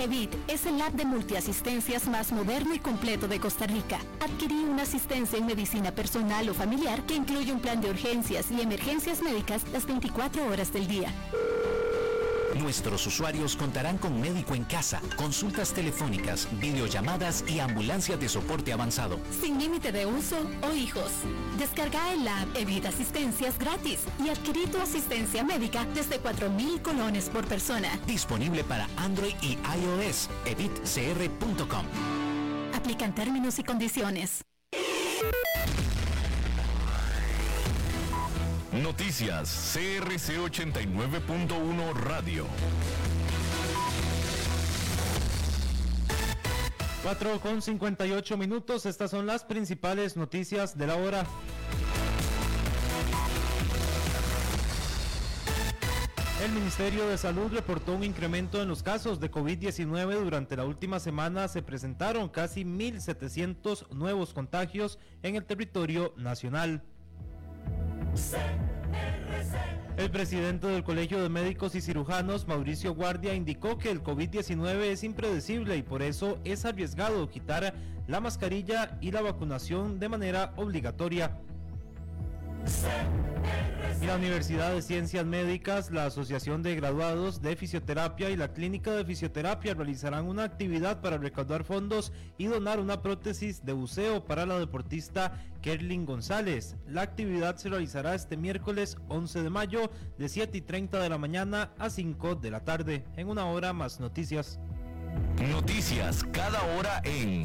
Evit es el app de multiasistencias más moderno y completo de Costa Rica. Adquirí una asistencia en medicina personal o familiar que incluye un plan de urgencias y emergencias médicas las 24 horas del día. Nuestros usuarios contarán con médico en casa, consultas telefónicas, videollamadas y ambulancias de soporte avanzado. Sin límite de uso o hijos. Descarga el app Evit Asistencias gratis y adquirí tu asistencia médica desde 4.000 colones por persona. Disponible para Android y iOS. evitcr.com. Aplican términos y condiciones. Noticias CRC 89.1 Radio. 4 con 58 minutos, estas son las principales noticias de la hora. El Ministerio de Salud reportó un incremento en los casos de COVID-19. Durante la última semana se presentaron casi 1.700 nuevos contagios en el territorio nacional. El presidente del Colegio de Médicos y Cirujanos, Mauricio Guardia, indicó que el COVID-19 es impredecible y por eso es arriesgado quitar la mascarilla y la vacunación de manera obligatoria. La Universidad de Ciencias Médicas, la Asociación de Graduados de Fisioterapia y la Clínica de Fisioterapia realizarán una actividad para recaudar fondos y donar una prótesis de buceo para la deportista Kerlin González. La actividad se realizará este miércoles 11 de mayo de 7 y 30 de la mañana a 5 de la tarde. En una hora más noticias. Noticias cada hora en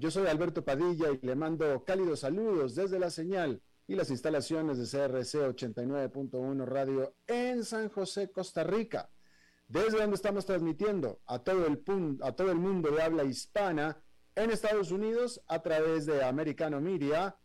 yo soy Alberto Padilla y le mando cálidos saludos desde la señal y las instalaciones de CRC 89.1 Radio en San José, Costa Rica, desde donde estamos transmitiendo a todo el, a todo el mundo de habla hispana en Estados Unidos a través de Americano Media,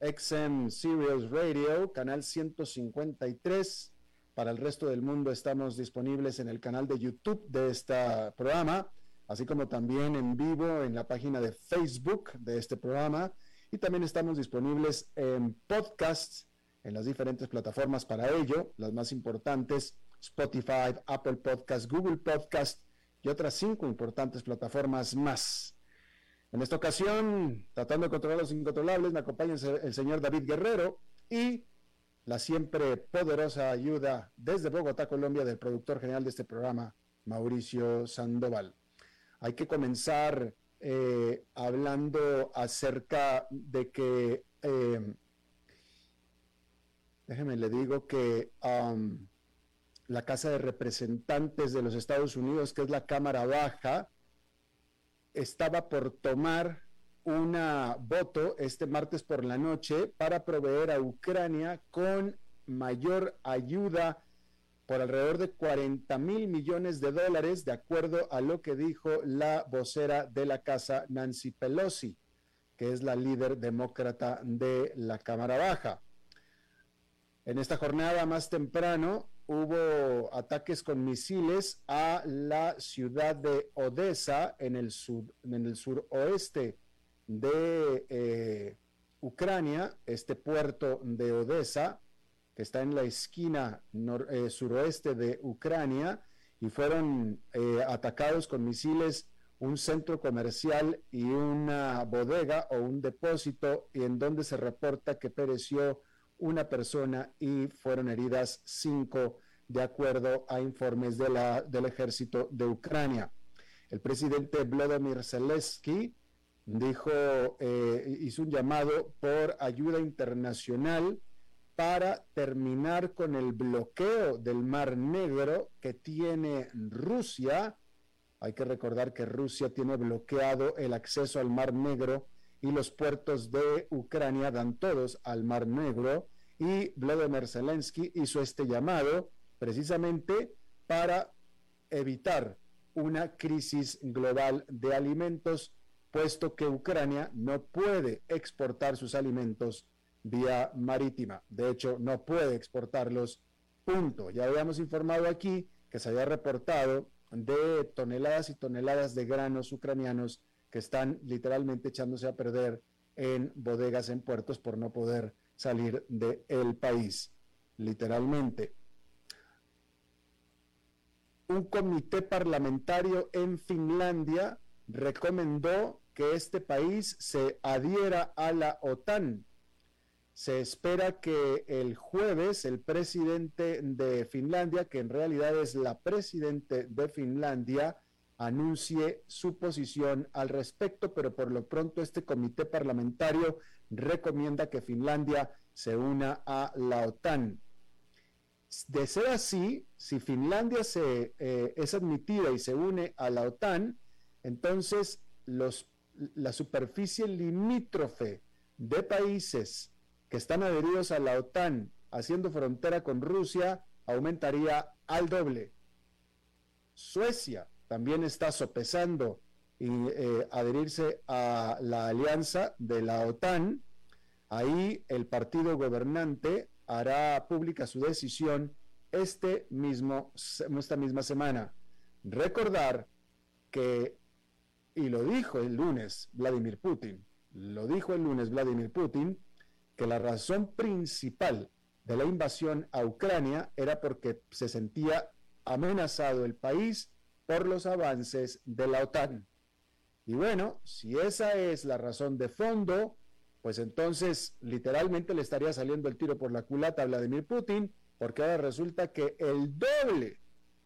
XM Sirius Radio, canal 153. Para el resto del mundo estamos disponibles en el canal de YouTube de este programa así como también en vivo en la página de Facebook de este programa. Y también estamos disponibles en podcasts en las diferentes plataformas para ello, las más importantes, Spotify, Apple Podcast, Google Podcast y otras cinco importantes plataformas más. En esta ocasión, tratando de controlar los incontrolables, me acompaña el señor David Guerrero y la siempre poderosa ayuda desde Bogotá, Colombia, del productor general de este programa, Mauricio Sandoval hay que comenzar eh, hablando acerca de que, eh, déjeme le digo que la Casa de Representantes de los Estados Unidos, que es la Cámara Baja, estaba por tomar una voto este martes por la noche para proveer a Ucrania con mayor ayuda por alrededor de 40 mil millones de dólares, de acuerdo a lo que dijo la vocera de la casa, Nancy Pelosi, que es la líder demócrata de la Cámara Baja. En esta jornada más temprano, hubo ataques con misiles a la ciudad de Odessa en el, sur, en el suroeste de eh, Ucrania, este puerto de Odessa, que está en la esquina eh, suroeste de Ucrania, y fueron eh, atacados con misiles un centro comercial y una bodega o un depósito, y en donde se reporta que pereció una persona y fueron heridas cinco, de acuerdo a informes del ejército de Ucrania. El presidente Vladimir Zelensky dijo, eh, hizo un llamado por ayuda internacional para terminar con el bloqueo del Mar Negro que tiene Rusia. Hay que recordar que Rusia tiene bloqueado el acceso al Mar Negro y los puertos de Ucrania dan todos al Mar Negro y Vladimir Zelensky hizo este llamado precisamente para evitar una crisis global de alimentos, puesto que Ucrania no puede exportar sus alimentos vía marítima. De hecho, no puede exportarlos, punto. Ya habíamos informado aquí que se había reportado de toneladas y toneladas de granos ucranianos que están literalmente echándose a perder en bodegas en puertos por no poder salir del país, literalmente. Un comité parlamentario en Finlandia recomendó que este país se adhiera a la OTAN. Se espera que el jueves el presidente de Finlandia, que en realidad es la presidente de Finlandia, anuncie su posición al respecto, pero por lo pronto este comité parlamentario recomienda que Finlandia se una a la OTAN. De ser así, si Finlandia se, eh, es admitida y se une a la OTAN, entonces los, la superficie limítrofe de países que están adheridos a la OTAN haciendo frontera con Rusia aumentaría al doble. Suecia también está sopesando y, eh, adherirse a la alianza de la OTAN, ahí el partido gobernante hará pública su decisión este mismo, esta misma semana. Recordar que, y lo dijo el lunes Vladimir Putin, lo dijo el lunes Vladimir Putin, que la razón principal de la invasión a Ucrania era porque se sentía amenazado el país por los avances de la OTAN. Y bueno, si esa es la razón de fondo, pues entonces literalmente le estaría saliendo el tiro por la culata a Vladimir Putin, porque ahora resulta que el doble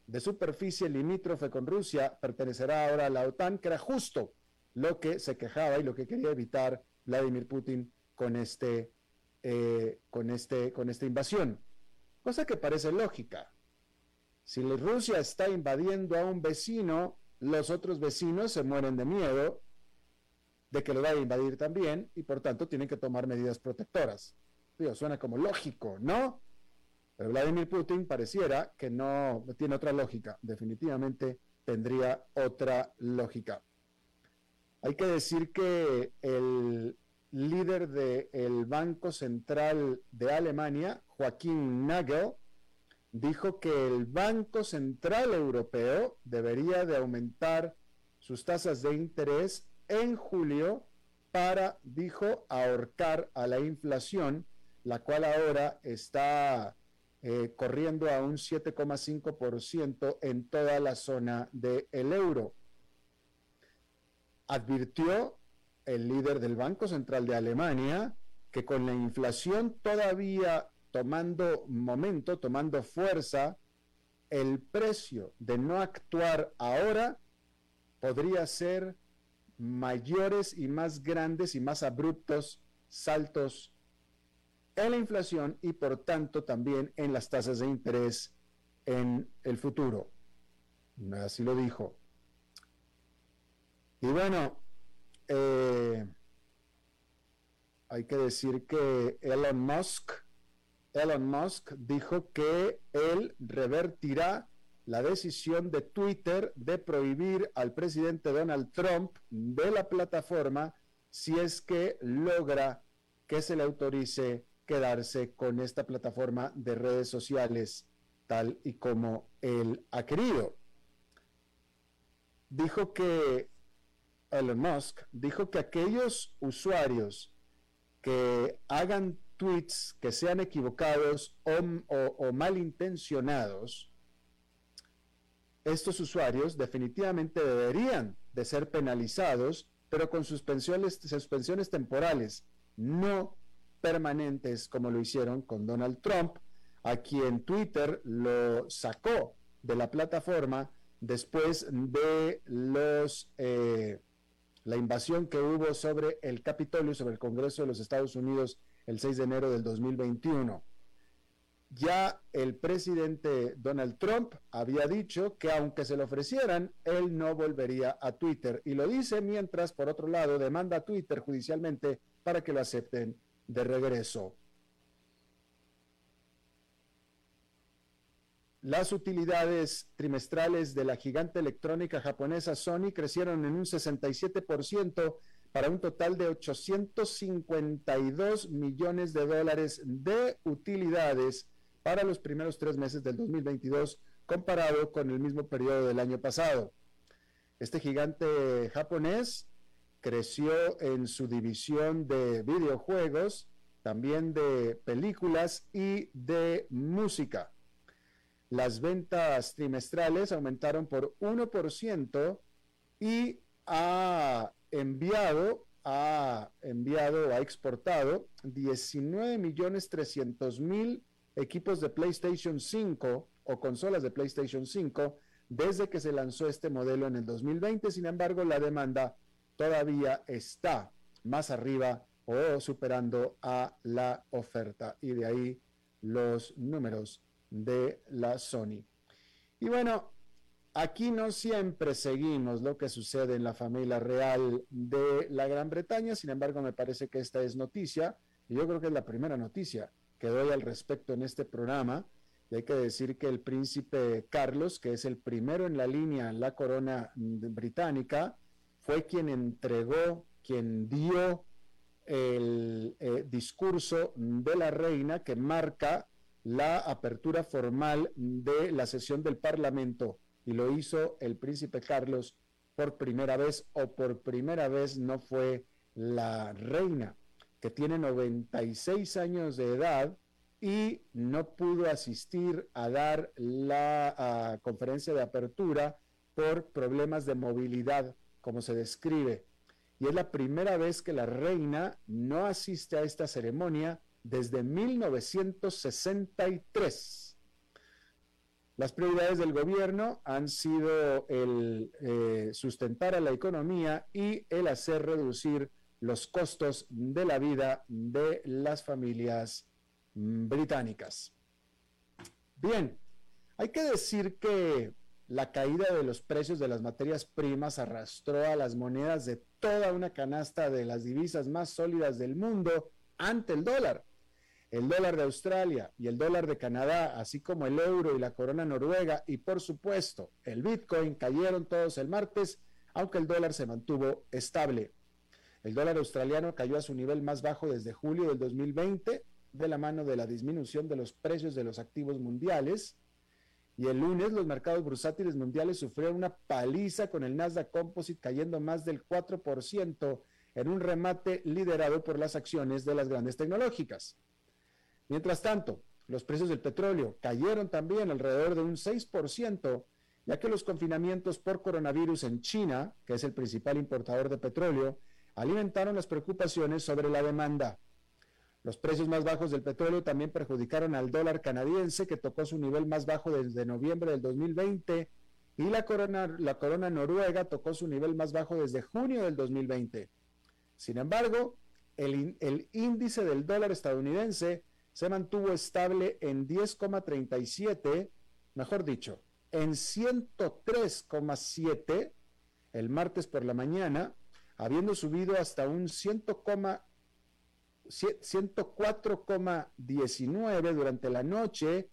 de superficie limítrofe con Rusia pertenecerá ahora a la OTAN, que era justo lo que se quejaba y lo que quería evitar Vladimir Putin con, este, eh, con, este, con esta invasión. Cosa que parece lógica. Si Rusia está invadiendo a un vecino, los otros vecinos se mueren de miedo de que lo vaya a invadir también y por tanto tienen que tomar medidas protectoras. Digo, suena como lógico, ¿no? Pero Vladimir Putin pareciera que no tiene otra lógica. Definitivamente tendría otra lógica. Hay que decir que el líder del Banco Central de Alemania, Joaquín Nagel, dijo que el Banco Central Europeo debería de aumentar sus tasas de interés en julio para, dijo, ahorcar a la inflación, la cual ahora está eh, corriendo a un 7,5% en toda la zona del euro. Advirtió el líder del Banco Central de Alemania que con la inflación todavía tomando momento, tomando fuerza, el precio de no actuar ahora podría ser mayores y más grandes y más abruptos saltos en la inflación y por tanto también en las tasas de interés en el futuro. Así lo dijo. Y bueno, eh, hay que decir que Elon Musk Elon Musk dijo que él revertirá la decisión de Twitter de prohibir al presidente Donald Trump de la plataforma si es que logra que se le autorice quedarse con esta plataforma de redes sociales. tal y como él ha querido. Dijo que Elon Musk dijo que aquellos usuarios que hagan tweets que sean equivocados o, malintencionados, estos usuarios definitivamente deberían de ser penalizados, pero con suspensiones, suspensiones temporales, no permanentes como lo hicieron con Donald Trump, a quien Twitter lo sacó de la plataforma después de los eh, la invasión que hubo sobre el Capitolio, sobre el Congreso de los Estados Unidos el 6 de enero del 2021. Ya el presidente Donald Trump había dicho que aunque se lo ofrecieran, él no volvería a Twitter. Y lo dice mientras, por otro lado, demanda a Twitter judicialmente para que lo acepten de regreso. Las utilidades trimestrales de la gigante electrónica japonesa Sony crecieron en un 67% para un total de 852 millones de dólares de utilidades para los primeros tres meses del 2022 comparado con el mismo periodo del año pasado. Este gigante japonés creció en su división de videojuegos, también de películas y de música. Las ventas trimestrales aumentaron por 1% y ha enviado, ha enviado, ha exportado 19 millones 300 mil equipos de PlayStation 5 o consolas de PlayStation 5 desde que se lanzó este modelo en el 2020. Sin embargo, la demanda todavía está más arriba o superando a la oferta y de ahí los números de la Sony. Y bueno, aquí no siempre seguimos lo que sucede en la familia real de la Gran Bretaña, sin embargo me parece que esta es noticia, y yo creo que es la primera noticia que doy al respecto en este programa. Y hay que decir que el príncipe Carlos, que es el primero en la línea en la corona británica, fue quien entregó, quien dio el eh, discurso de la reina que marca la apertura formal de la sesión del Parlamento y lo hizo el príncipe Carlos por primera vez o por primera vez no fue la reina, que tiene 96 años de edad y no pudo asistir a dar la conferencia de apertura por problemas de movilidad, como se describe. Y es la primera vez que la reina no asiste a esta ceremonia desde 1963. Las prioridades del gobierno han sido el eh, sustentar a la economía y el hacer reducir los costos de la vida de las familias mm, británicas. Bien, hay que decir que la caída de los precios de las materias primas arrastró a las monedas de toda una canasta de las divisas más sólidas del mundo ante el dólar el dólar de Australia y el dólar de Canadá, así como el euro y la corona noruega y por supuesto el Bitcoin cayeron todos el martes, aunque el dólar se mantuvo estable. El dólar australiano cayó a su nivel más bajo desde julio del 2020 de la mano de la disminución de los precios de los activos mundiales. Y el lunes los mercados bursátiles mundiales sufrieron una paliza con el Nasdaq Composite cayendo más del 4% en un remate liderado por las acciones de las grandes tecnológicas. Mientras tanto, los precios del petróleo cayeron también alrededor de un 6%, ya que los confinamientos por coronavirus en China, que es el principal importador de petróleo, alimentaron las preocupaciones sobre la demanda. Los precios más bajos del petróleo también perjudicaron al dólar canadiense, que tocó su nivel más bajo desde noviembre del 2020, y la corona, la corona noruega tocó su nivel más bajo desde junio del 2020. Sin embargo, el, el índice del dólar estadounidense se mantuvo estable en 10,37, mejor dicho, en 103,7 el martes por la mañana, habiendo subido hasta un 104,19 durante la noche,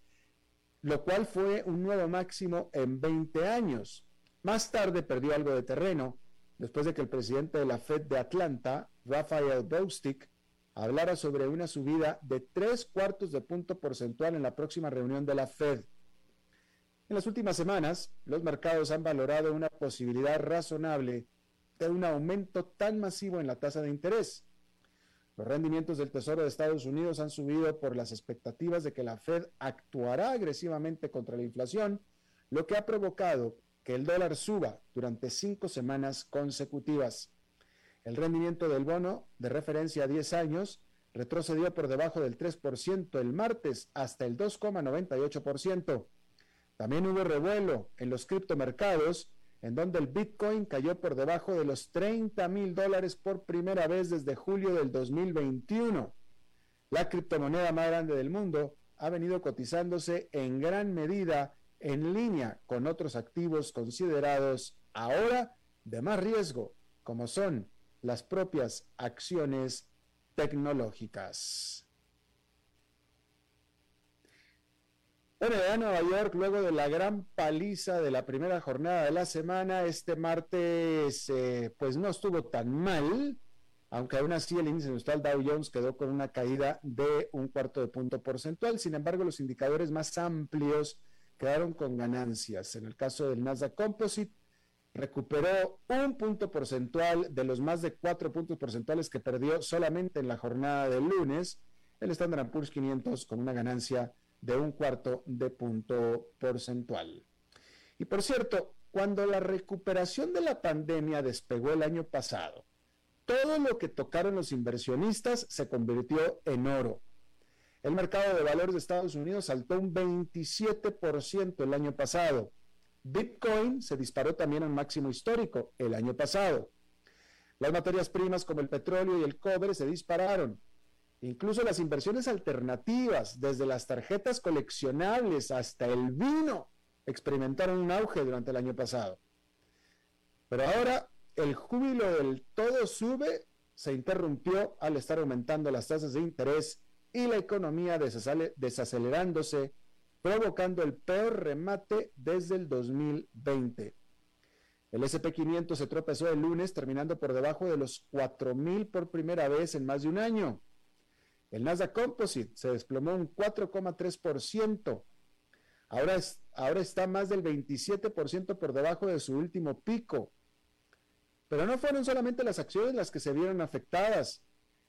lo cual fue un nuevo máximo en 20 años. Más tarde perdió algo de terreno después de que el presidente de la Fed de Atlanta, Rafael Bostic, hablara sobre una subida de tres cuartos de punto porcentual en la próxima reunión de la Fed. En las últimas semanas, los mercados han valorado una posibilidad razonable de un aumento tan masivo en la tasa de interés. Los rendimientos del Tesoro de Estados Unidos han subido por las expectativas de que la Fed actuará agresivamente contra la inflación, lo que ha provocado que el dólar suba durante cinco semanas consecutivas. El rendimiento del bono de referencia a 10 años retrocedió por debajo del 3% el martes hasta el 2,98%. También hubo revuelo en los criptomercados en donde el Bitcoin cayó por debajo de los 30 mil dólares por primera vez desde julio del 2021. La criptomoneda más grande del mundo ha venido cotizándose en gran medida en línea con otros activos considerados ahora de más riesgo, como son las propias acciones tecnológicas. Bueno, Nueva York, luego de la gran paliza de la primera jornada de la semana, este martes eh, pues no estuvo tan mal, aunque aún así el índice industrial Dow Jones quedó con una caída de un cuarto de punto porcentual. Sin embargo, los indicadores más amplios quedaron con ganancias. En el caso del Nasdaq Composite, recuperó un punto porcentual de los más de cuatro puntos porcentuales que perdió solamente en la jornada del lunes. El Standard Poor's 500 con una ganancia de un cuarto de punto porcentual. Y por cierto, cuando la recuperación de la pandemia despegó el año pasado, todo lo que tocaron los inversionistas se convirtió en oro. El mercado de valores de Estados Unidos saltó un 27% el año pasado. Bitcoin se disparó también a un máximo histórico el año pasado. Las materias primas como el petróleo y el cobre se dispararon. Incluso las inversiones alternativas, desde las tarjetas coleccionables hasta el vino, experimentaron un auge durante el año pasado. Pero ahora el júbilo del todo sube se interrumpió al estar aumentando las tasas de interés y la economía desacelerándose, provocando el peor remate desde el 2020. El SP500 se tropezó el lunes terminando por debajo de los 4.000 por primera vez en más de un año. El Nasdaq Composite se desplomó un 4,3%. Ahora, ahora está más del 27% por debajo de su último pico. Pero no fueron solamente las acciones las que se vieron afectadas.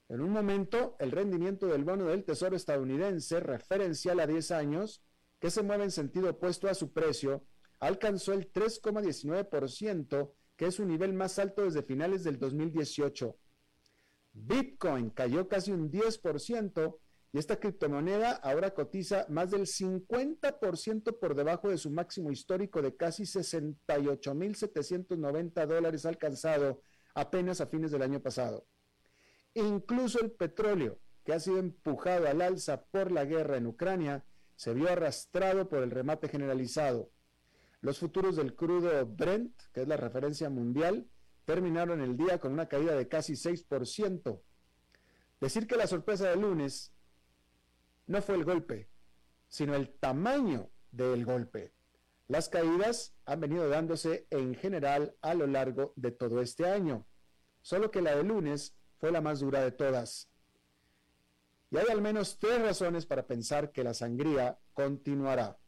En un momento, el rendimiento del bono del Tesoro estadounidense, referencial a 10 años, que se mueve en sentido opuesto a su precio, alcanzó el 3,19%, que es su nivel más alto desde finales del 2018. Bitcoin cayó casi un 10% y esta criptomoneda ahora cotiza más del 50% por debajo de su máximo histórico de casi 68.790 dólares alcanzado apenas a fines del año pasado. Incluso el petróleo, que ha sido empujado al alza por la guerra en Ucrania, se vio arrastrado por el remate generalizado. Los futuros del crudo Brent, que es la referencia mundial, terminaron el día con una caída de casi 6%. Decir que la sorpresa del lunes no fue el golpe, sino el tamaño del golpe. Las caídas han venido dándose en general a lo largo de todo este año, solo que la del lunes fue la más dura de todas. Y hay al menos tres razones para pensar que la sangría continuará.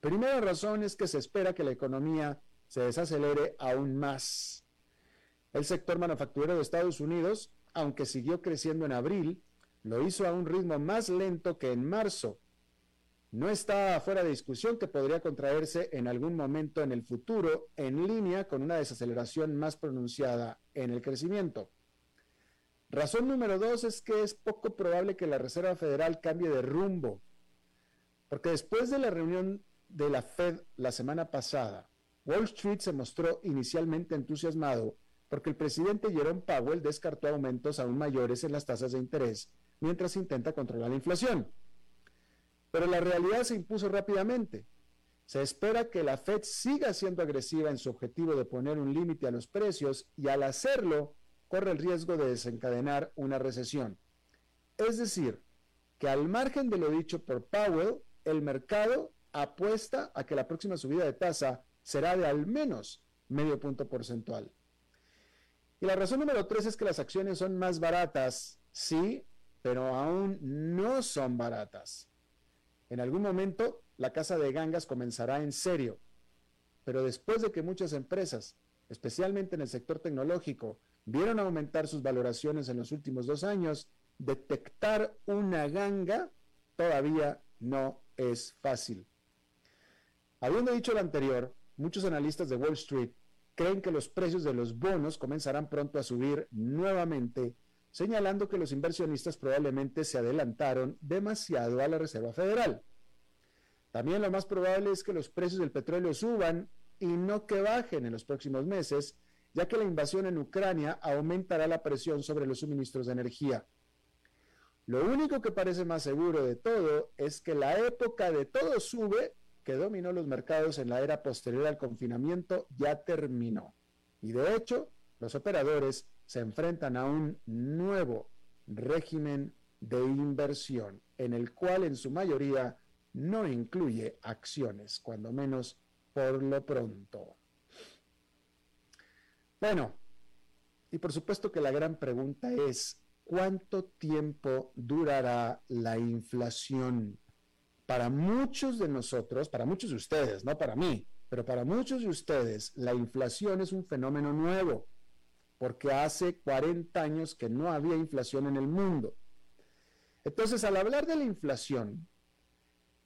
Primera razón es que se espera que la economía se desacelere aún más. El sector manufacturero de Estados Unidos, aunque siguió creciendo en abril, lo hizo a un ritmo más lento que en marzo. No está fuera de discusión que podría contraerse en algún momento en el futuro en línea con una desaceleración más pronunciada en el crecimiento. Razón número dos es que es poco probable que la Reserva Federal cambie de rumbo, porque después de la reunión de la Fed la semana pasada, Wall Street se mostró inicialmente entusiasmado porque el presidente Jerome Powell descartó aumentos aún mayores en las tasas de interés mientras intenta controlar la inflación. Pero la realidad se impuso rápidamente. Se espera que la Fed siga siendo agresiva en su objetivo de poner un límite a los precios y al hacerlo corre el riesgo de desencadenar una recesión. Es decir, que al margen de lo dicho por Powell, el mercado apuesta a que la próxima subida de tasa será de al menos medio punto porcentual. Y la razón número tres es que las acciones son más baratas, sí, pero aún no son baratas. En algún momento la casa de gangas comenzará en serio. Pero después de que muchas empresas, especialmente en el sector tecnológico, vieron aumentar sus valoraciones en los últimos dos años, detectar una ganga todavía no es fácil. Habiendo dicho lo anterior, muchos analistas de Wall Street creen que los precios de los bonos comenzarán pronto a subir nuevamente, señalando que los inversionistas probablemente se adelantaron demasiado a la Reserva Federal. También lo más probable es que los precios del petróleo suban y no que bajen en los próximos meses, ya que la invasión en Ucrania aumentará la presión sobre los suministros de energía. Lo único que parece más seguro de todo es que la época de todo sube que dominó los mercados en la era posterior al confinamiento ya terminó. Y de hecho, los operadores se enfrentan a un nuevo régimen de inversión, en el cual en su mayoría no incluye acciones, cuando menos por lo pronto. Bueno, y por supuesto que la gran pregunta es, ¿cuánto tiempo durará la inflación? Para muchos de nosotros, para muchos de ustedes, no para mí, pero para muchos de ustedes, la inflación es un fenómeno nuevo, porque hace 40 años que no había inflación en el mundo. Entonces, al hablar de la inflación,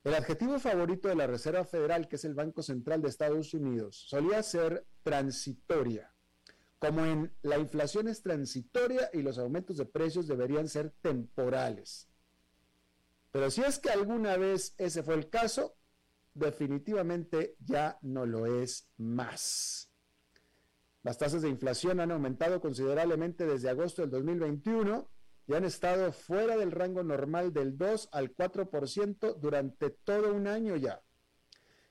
el adjetivo favorito de la Reserva Federal, que es el Banco Central de Estados Unidos, solía ser transitoria, como en la inflación es transitoria y los aumentos de precios deberían ser temporales. Pero si es que alguna vez ese fue el caso, definitivamente ya no lo es más. Las tasas de inflación han aumentado considerablemente desde agosto del 2021 y han estado fuera del rango normal del 2 al 4% durante todo un año ya.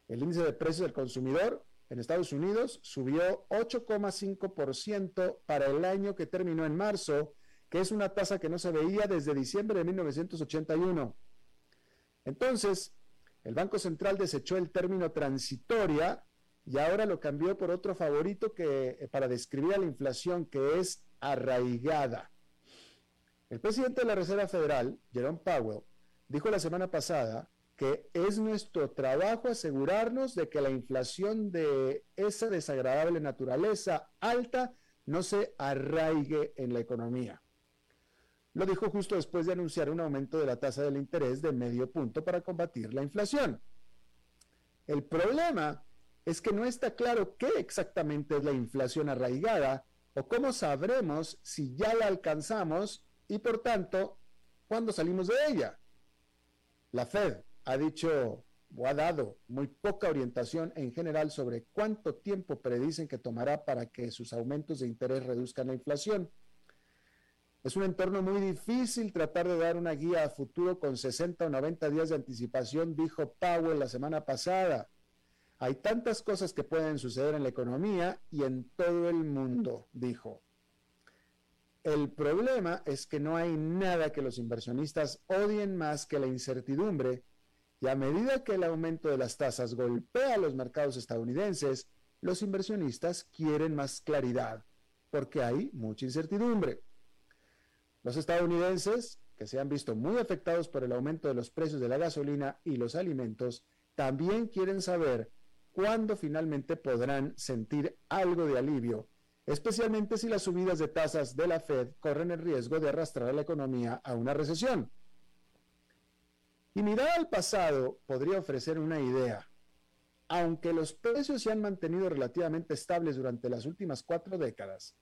El índice de precios del consumidor en Estados Unidos subió 8,5% para el año que terminó en marzo, que es una tasa que no se veía desde diciembre de 1981. Entonces, el Banco Central desechó el término transitoria y ahora lo cambió por otro favorito que eh, para describir a la inflación que es arraigada. El presidente de la Reserva Federal, Jerome Powell, dijo la semana pasada que es nuestro trabajo asegurarnos de que la inflación de esa desagradable naturaleza alta no se arraigue en la economía. Lo dijo justo después de anunciar un aumento de la tasa del interés de medio punto para combatir la inflación. El problema es que no está claro qué exactamente es la inflación arraigada o cómo sabremos si ya la alcanzamos y por tanto, ¿cuándo salimos de ella? La Fed ha dicho o ha dado muy poca orientación en general sobre cuánto tiempo predicen que tomará para que sus aumentos de interés reduzcan la inflación. Es un entorno muy difícil tratar de dar una guía a futuro con 60 o 90 días de anticipación, dijo Powell la semana pasada. Hay tantas cosas que pueden suceder en la economía y en todo el mundo, dijo. El problema es que no hay nada que los inversionistas odien más que la incertidumbre y a medida que el aumento de las tasas golpea los mercados estadounidenses, los inversionistas quieren más claridad porque hay mucha incertidumbre. Los estadounidenses, que se han visto muy afectados por el aumento de los precios de la gasolina y los alimentos, también quieren saber cuándo finalmente podrán sentir algo de alivio especialmente si las subidas de tasas de la Fed corren el riesgo de arrastrar a la economía a una recesión. Y mirar al pasado podría ofrecer una idea. Aunque los precios se han mantenido relativamente estables durante las últimas cuatro décadas,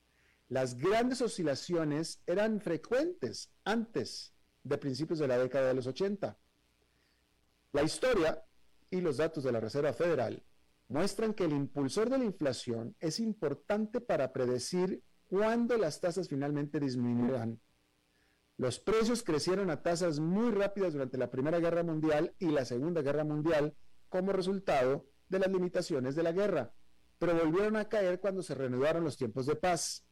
las grandes oscilaciones eran frecuentes antes de principios de la década de los 80. La historia y los datos de la Reserva Federal muestran que el impulsor de la inflación es importante para predecir cuándo las tasas finalmente disminuirán. Los precios crecieron a tasas muy rápidas durante la Primera Guerra Mundial y la Segunda Guerra Mundial como resultado de las limitaciones de la guerra, pero volvieron a caer cuando se reanudaron los tiempos de paz.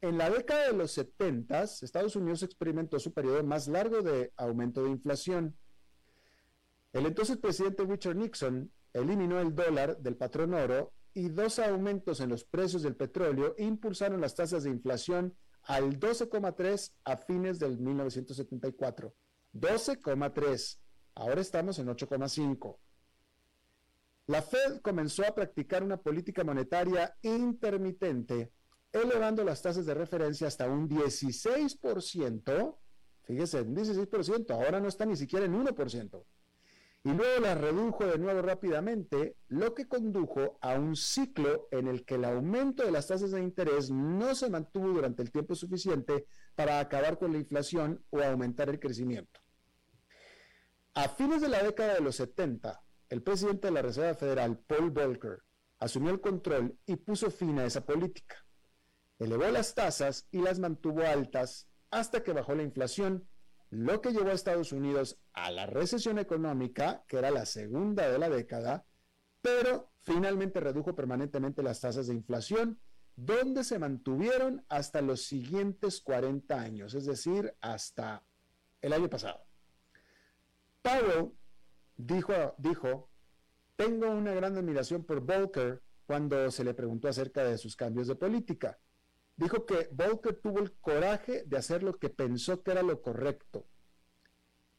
En la década de los 70, Estados Unidos experimentó su periodo más largo de aumento de inflación. El entonces presidente Richard Nixon eliminó el dólar del patrón oro y dos aumentos en los precios del petróleo impulsaron las tasas de inflación al 12,3 a fines del 1974. 12,3. Ahora estamos en 8,5. La Fed comenzó a practicar una política monetaria intermitente, elevando las tasas de referencia hasta un 16%. Fíjese, un 16%, ahora no está ni siquiera en 1% y luego la redujo de nuevo rápidamente, lo que condujo a un ciclo en el que el aumento de las tasas de interés no se mantuvo durante el tiempo suficiente para acabar con la inflación o aumentar el crecimiento. A fines de la década de los 70, el presidente de la Reserva Federal, Paul Volcker, asumió el control y puso fin a esa política. Elevó las tasas y las mantuvo altas hasta que bajó la inflación lo que llevó a Estados Unidos a la recesión económica, que era la segunda de la década, pero finalmente redujo permanentemente las tasas de inflación, donde se mantuvieron hasta los siguientes 40 años, es decir, hasta el año pasado. Powell dijo, dijo, tengo una gran admiración por Volcker cuando se le preguntó acerca de sus cambios de política dijo que Volcker tuvo el coraje de hacer lo que pensó que era lo correcto.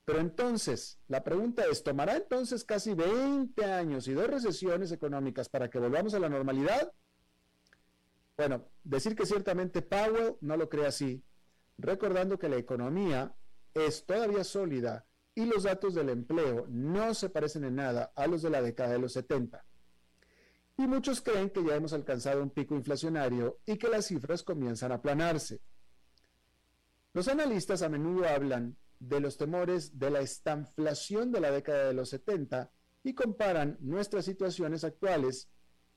Pero entonces, la pregunta es, ¿tomará entonces casi 20 años y dos recesiones económicas para que volvamos a la normalidad? Bueno, decir que ciertamente Powell no lo cree así, recordando que la economía es todavía sólida y los datos del empleo no se parecen en nada a los de la década de los 70 y muchos creen que ya hemos alcanzado un pico inflacionario y que las cifras comienzan a aplanarse. Los analistas a menudo hablan de los temores de la estanflación de la década de los 70 y comparan nuestras situaciones actuales,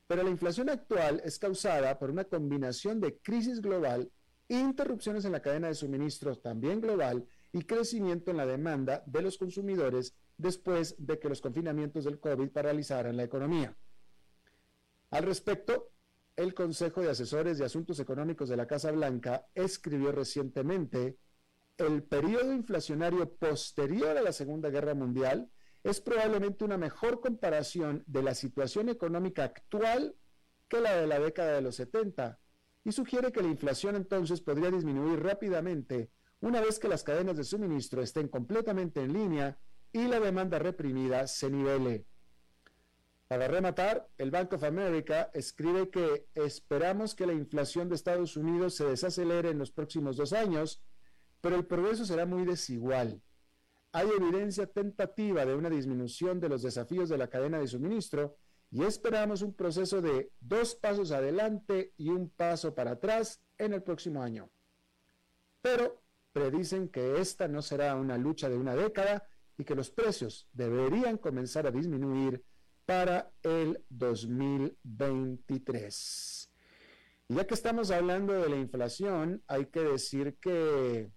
pero la inflación actual es causada por una combinación de crisis global, interrupciones en la cadena de suministros también global y crecimiento en la demanda de los consumidores después de que los confinamientos del COVID paralizaran la economía. Al respecto, el Consejo de Asesores de Asuntos Económicos de la Casa Blanca escribió recientemente, el periodo inflacionario posterior a la Segunda Guerra Mundial es probablemente una mejor comparación de la situación económica actual que la de la década de los 70 y sugiere que la inflación entonces podría disminuir rápidamente una vez que las cadenas de suministro estén completamente en línea y la demanda reprimida se nivele. Para rematar, el Bank of America escribe que esperamos que la inflación de Estados Unidos se desacelere en los próximos dos años, pero el progreso será muy desigual. Hay evidencia tentativa de una disminución de los desafíos de la cadena de suministro y esperamos un proceso de dos pasos adelante y un paso para atrás en el próximo año. Pero predicen que esta no será una lucha de una década y que los precios deberían comenzar a disminuir para el 2023. Y ya que estamos hablando de la inflación, hay que decir que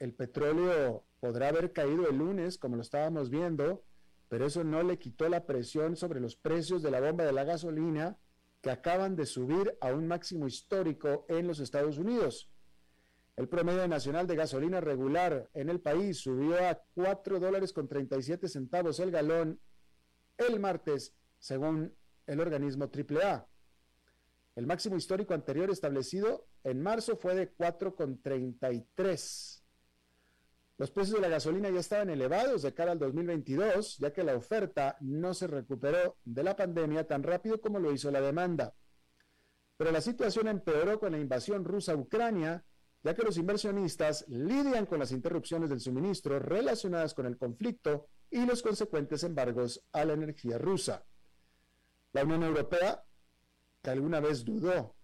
el petróleo podrá haber caído el lunes, como lo estábamos viendo, pero eso no le quitó la presión sobre los precios de la bomba de la gasolina que acaban de subir a un máximo histórico en los Estados Unidos. El promedio nacional de gasolina regular en el país subió a 4 dólares con 37 centavos el galón el martes, según el organismo AAA. El máximo histórico anterior establecido en marzo fue de 4,33. Los precios de la gasolina ya estaban elevados de cara al 2022, ya que la oferta no se recuperó de la pandemia tan rápido como lo hizo la demanda. Pero la situación empeoró con la invasión rusa a Ucrania, ya que los inversionistas lidian con las interrupciones del suministro relacionadas con el conflicto y los consecuentes embargos a la energía rusa. La Unión Europea, que alguna vez dudó,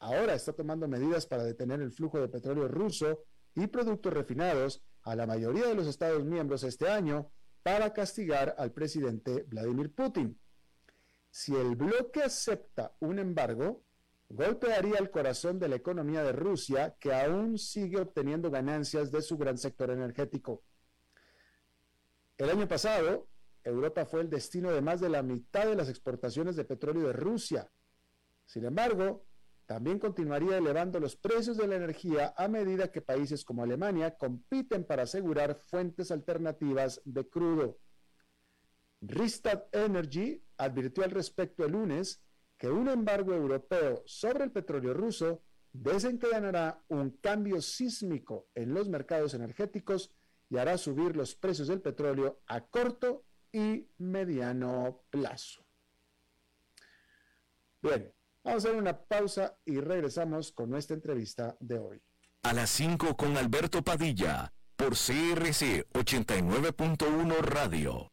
ahora está tomando medidas para detener el flujo de petróleo ruso y productos refinados a la mayoría de los Estados miembros este año para castigar al presidente Vladimir Putin. Si el bloque acepta un embargo, golpearía el corazón de la economía de Rusia, que aún sigue obteniendo ganancias de su gran sector energético. El año pasado, Europa fue el destino de más de la mitad de las exportaciones de petróleo de Rusia. Sin embargo, también continuaría elevando los precios de la energía a medida que países como Alemania compiten para asegurar fuentes alternativas de crudo. Ristad Energy advirtió al respecto el lunes que un embargo europeo sobre el petróleo ruso desencadenará un cambio sísmico en los mercados energéticos y hará subir los precios del petróleo a corto y mediano plazo. Bien, vamos a hacer una pausa y regresamos con nuestra entrevista de hoy. A las 5 con Alberto Padilla, por CRC 89.1 Radio.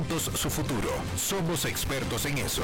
su futuro. Somos expertos en eso.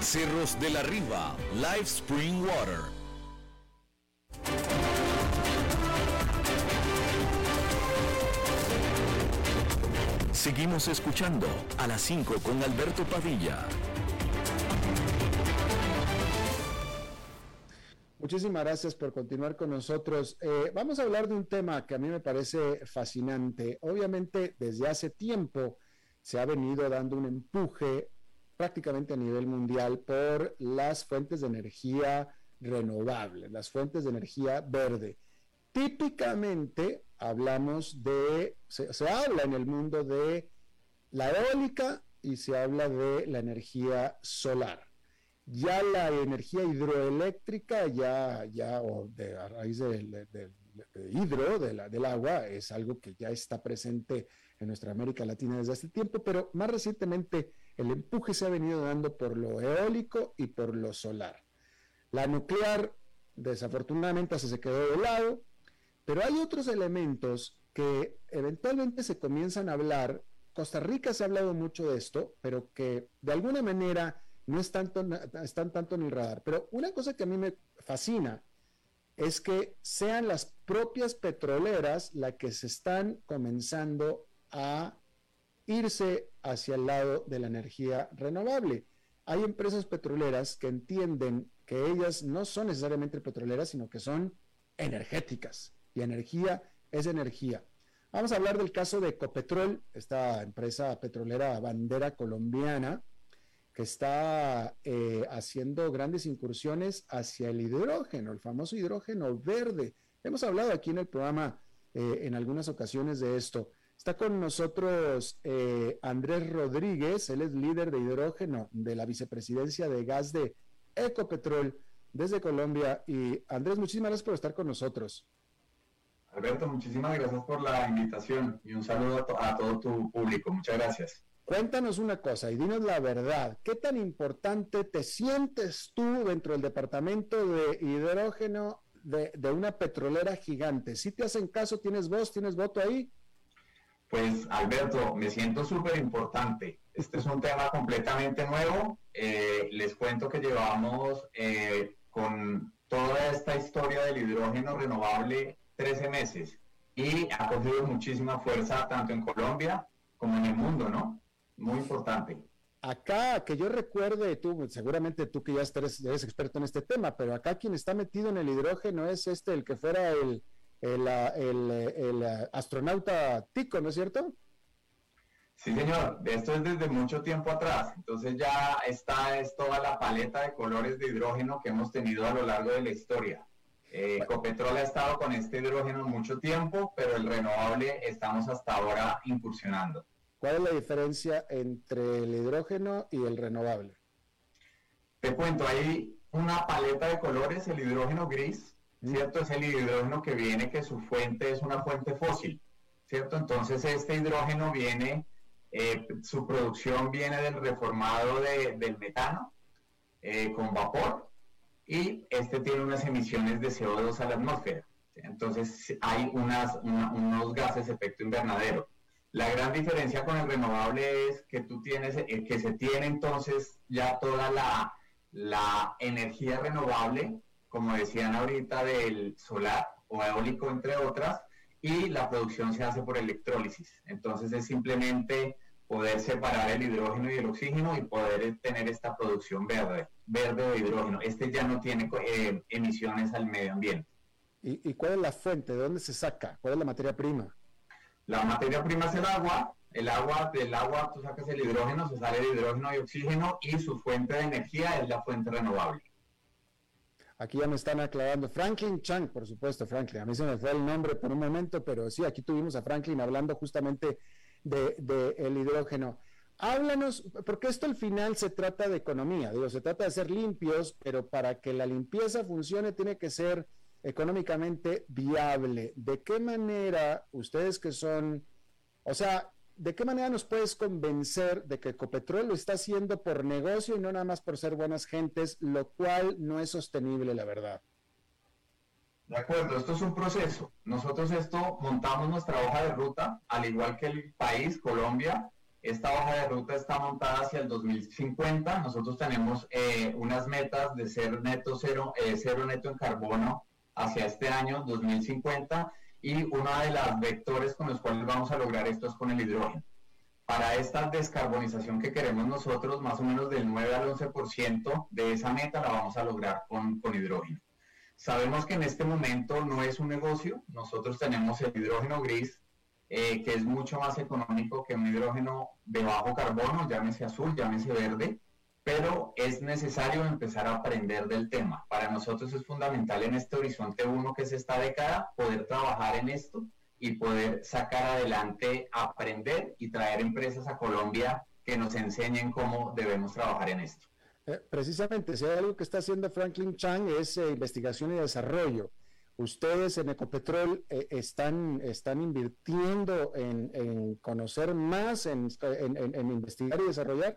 Cerros de la Riva, Live Spring Water. Seguimos escuchando a las 5 con Alberto Padilla. Muchísimas gracias por continuar con nosotros. Eh, vamos a hablar de un tema que a mí me parece fascinante. Obviamente, desde hace tiempo se ha venido dando un empuje prácticamente a nivel mundial por las fuentes de energía renovables, las fuentes de energía verde. Típicamente hablamos de, se, habla en el mundo de la eólica y se habla de la energía solar. Ya la energía hidroeléctrica, ya, ya o de, a raíz de, hidro, del agua, es algo que ya está presente en nuestra América Latina desde hace tiempo, pero más recientemente el empuje se ha venido dando por lo eólico y por lo solar. La nuclear, desafortunadamente, se quedó de lado, pero hay otros elementos que eventualmente se comienzan a hablar. Costa Rica se ha hablado mucho de esto, pero que de alguna manera no están, están tanto en el radar. Pero una cosa que a mí me fascina es que sean las propias petroleras las que se están comenzando a irse hacia el lado de la energía renovable. Hay empresas petroleras que entienden que ellas no son necesariamente petroleras, sino que son energéticas. Y energía es energía. Vamos a hablar del caso de Ecopetrol, esta empresa petrolera bandera colombiana, que está eh, haciendo grandes incursiones hacia el hidrógeno, el famoso hidrógeno verde. Hemos hablado aquí en el programa eh, en algunas ocasiones de esto. Está con nosotros eh, Andrés Rodríguez, él es líder de hidrógeno de la vicepresidencia de gas de Ecopetrol desde Colombia. Y Andrés, muchísimas gracias por estar con nosotros. Alberto, muchísimas gracias por la invitación y un saludo a, todo tu público. Muchas gracias. Cuéntanos una cosa y dinos la verdad. ¿Qué tan importante te sientes tú dentro del departamento de hidrógeno de, de una petrolera gigante? ¿Si te hacen caso? ¿Tienes voz? ¿Tienes voto ahí? Pues Alberto, me siento súper importante. Este es un tema completamente nuevo. Eh, les cuento que llevamos eh, con toda esta historia del hidrógeno renovable 13 meses y ha cogido muchísima fuerza tanto en Colombia como en el mundo, ¿no? Muy importante. Acá, que yo recuerde, tú, seguramente tú que ya eres, eres experto en este tema, pero acá quien está metido en el hidrógeno es este, el que fuera el, el, el, astronauta Tico, ¿no es cierto? Sí, señor. Esto es desde mucho tiempo atrás. Entonces ya está es toda la paleta de colores de hidrógeno que hemos tenido a lo largo de la historia. Eh, Copetrol ha estado con este hidrógeno mucho tiempo, pero el renovable estamos hasta ahora incursionando. ¿Cuál es la diferencia entre el hidrógeno y el renovable? Te cuento, hay una paleta de colores, el hidrógeno gris, ¿cierto? Es el hidrógeno que viene, que su fuente es una fuente fósil, ¿cierto? Entonces este hidrógeno viene, eh, su producción viene del reformado del metano eh, con vapor y este tiene unas emisiones de CO2 a la atmósfera. Entonces hay unas, unos gases de efecto invernadero. La gran diferencia con el renovable es que tú tienes, eh, que se tiene entonces ya toda la, la energía renovable, como decían ahorita, del solar o eólico, entre otras, y la producción se hace por electrólisis. Entonces es simplemente poder separar el hidrógeno y el oxígeno y poder tener esta producción verde, verde de hidrógeno. Este ya no tiene eh, emisiones al medio ambiente. ¿Y, cuál es la fuente? ¿De dónde se saca? ¿Cuál es la materia prima? La materia prima es el agua. El agua, del agua tú sacas el hidrógeno, se sale el hidrógeno y oxígeno y su fuente de energía es la fuente renovable. Aquí ya me están aclarando. Franklin Chang, por supuesto, Franklin. A mí se me fue el nombre por un momento, pero sí, aquí tuvimos a Franklin hablando justamente de, el hidrógeno. Háblanos, porque esto al final se trata de economía, digo, se trata de ser limpios, pero para que la limpieza funcione tiene que ser económicamente viable. ¿De qué manera ustedes que son, o sea, de qué manera nos puedes convencer de que Ecopetrol lo está haciendo por negocio y no nada más por ser buenas gentes, lo cual no es sostenible, la verdad? De acuerdo, esto es un proceso. Nosotros esto montamos nuestra hoja de ruta, al igual que el país, Colombia. Esta hoja de ruta está montada hacia el 2050. Nosotros tenemos eh, unas metas de ser neto cero, eh, cero neto en carbono hacia este año 2050 y uno de los vectores con los cuales vamos a lograr esto es con el hidrógeno. Para esta descarbonización que queremos nosotros, más o menos del 9 al 11% de esa meta la vamos a lograr con, con hidrógeno. Sabemos que en este momento no es un negocio, nosotros tenemos el hidrógeno gris, eh, que es mucho más económico que un hidrógeno de bajo carbono, llámese azul, llámese verde, pero es necesario empezar a aprender del tema. Para nosotros es fundamental en este horizonte 1 que es esta década poder trabajar en esto y poder sacar adelante, aprender y traer empresas a Colombia que nos enseñen cómo debemos trabajar en esto. Eh, precisamente, si hay algo que está haciendo Franklin Chang es eh, investigación y desarrollo. Ustedes en Ecopetrol eh, están, están invirtiendo en, conocer más, en, investigar y desarrollar.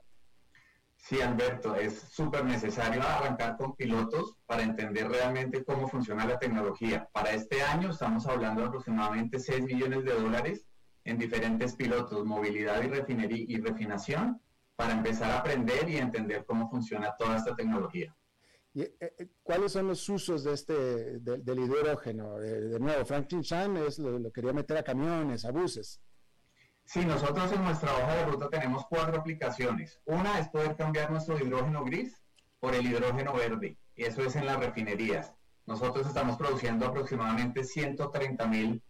Sí, Alberto, es súper necesario arrancar con pilotos para entender realmente cómo funciona la tecnología. Para este año estamos hablando de aproximadamente 6 millones de dólares en diferentes pilotos, movilidad y, refinería y refinación, para empezar a aprender y entender cómo funciona toda esta tecnología. ¿Y, eh, eh, ¿Cuáles son los usos de este, del hidrógeno? Eh, de nuevo, Franklin Chan es lo, quería meter a camiones, a buses. Sí, nosotros en nuestra hoja de ruta tenemos cuatro aplicaciones. Una es poder cambiar nuestro hidrógeno gris por el hidrógeno verde, y eso es en las refinerías. Nosotros estamos produciendo aproximadamente 130 mil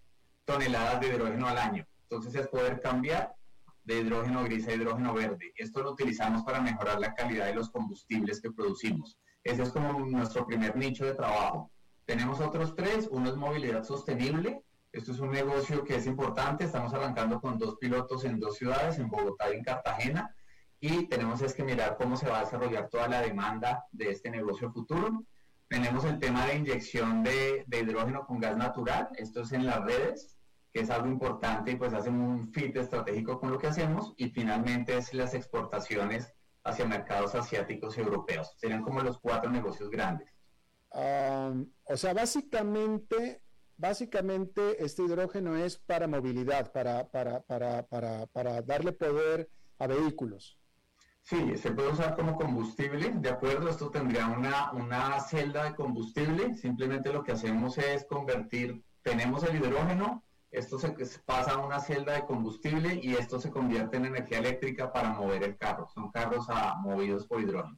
toneladas de hidrógeno al año. Entonces es poder cambiar de hidrógeno gris a hidrógeno verde. Esto lo utilizamos para mejorar la calidad de los combustibles que producimos. Ese es como nuestro primer nicho de trabajo. Tenemos otros tres. Uno es movilidad sostenible. Esto es un negocio que es importante. Estamos arrancando con dos pilotos en dos ciudades, en Bogotá y en Cartagena. Y tenemos es que mirar cómo se va a desarrollar toda la demanda de este negocio futuro. Tenemos el tema de inyección de, de hidrógeno con gas natural. Esto es en las redes que es algo importante y pues hacen un fit estratégico con lo que hacemos y finalmente es las exportaciones hacia mercados asiáticos y europeos. Serían como los cuatro negocios grandes. o sea, básicamente, básicamente este hidrógeno es para movilidad, para, para, para, para, para darle poder a vehículos. Sí, se puede usar como combustible, de acuerdo, esto tendría una, una celda de combustible, simplemente lo que hacemos es convertir, tenemos el hidrógeno, esto se pasa a una celda de combustible y esto se convierte en energía eléctrica para mover el carro. Son carros movidos por hidrógeno.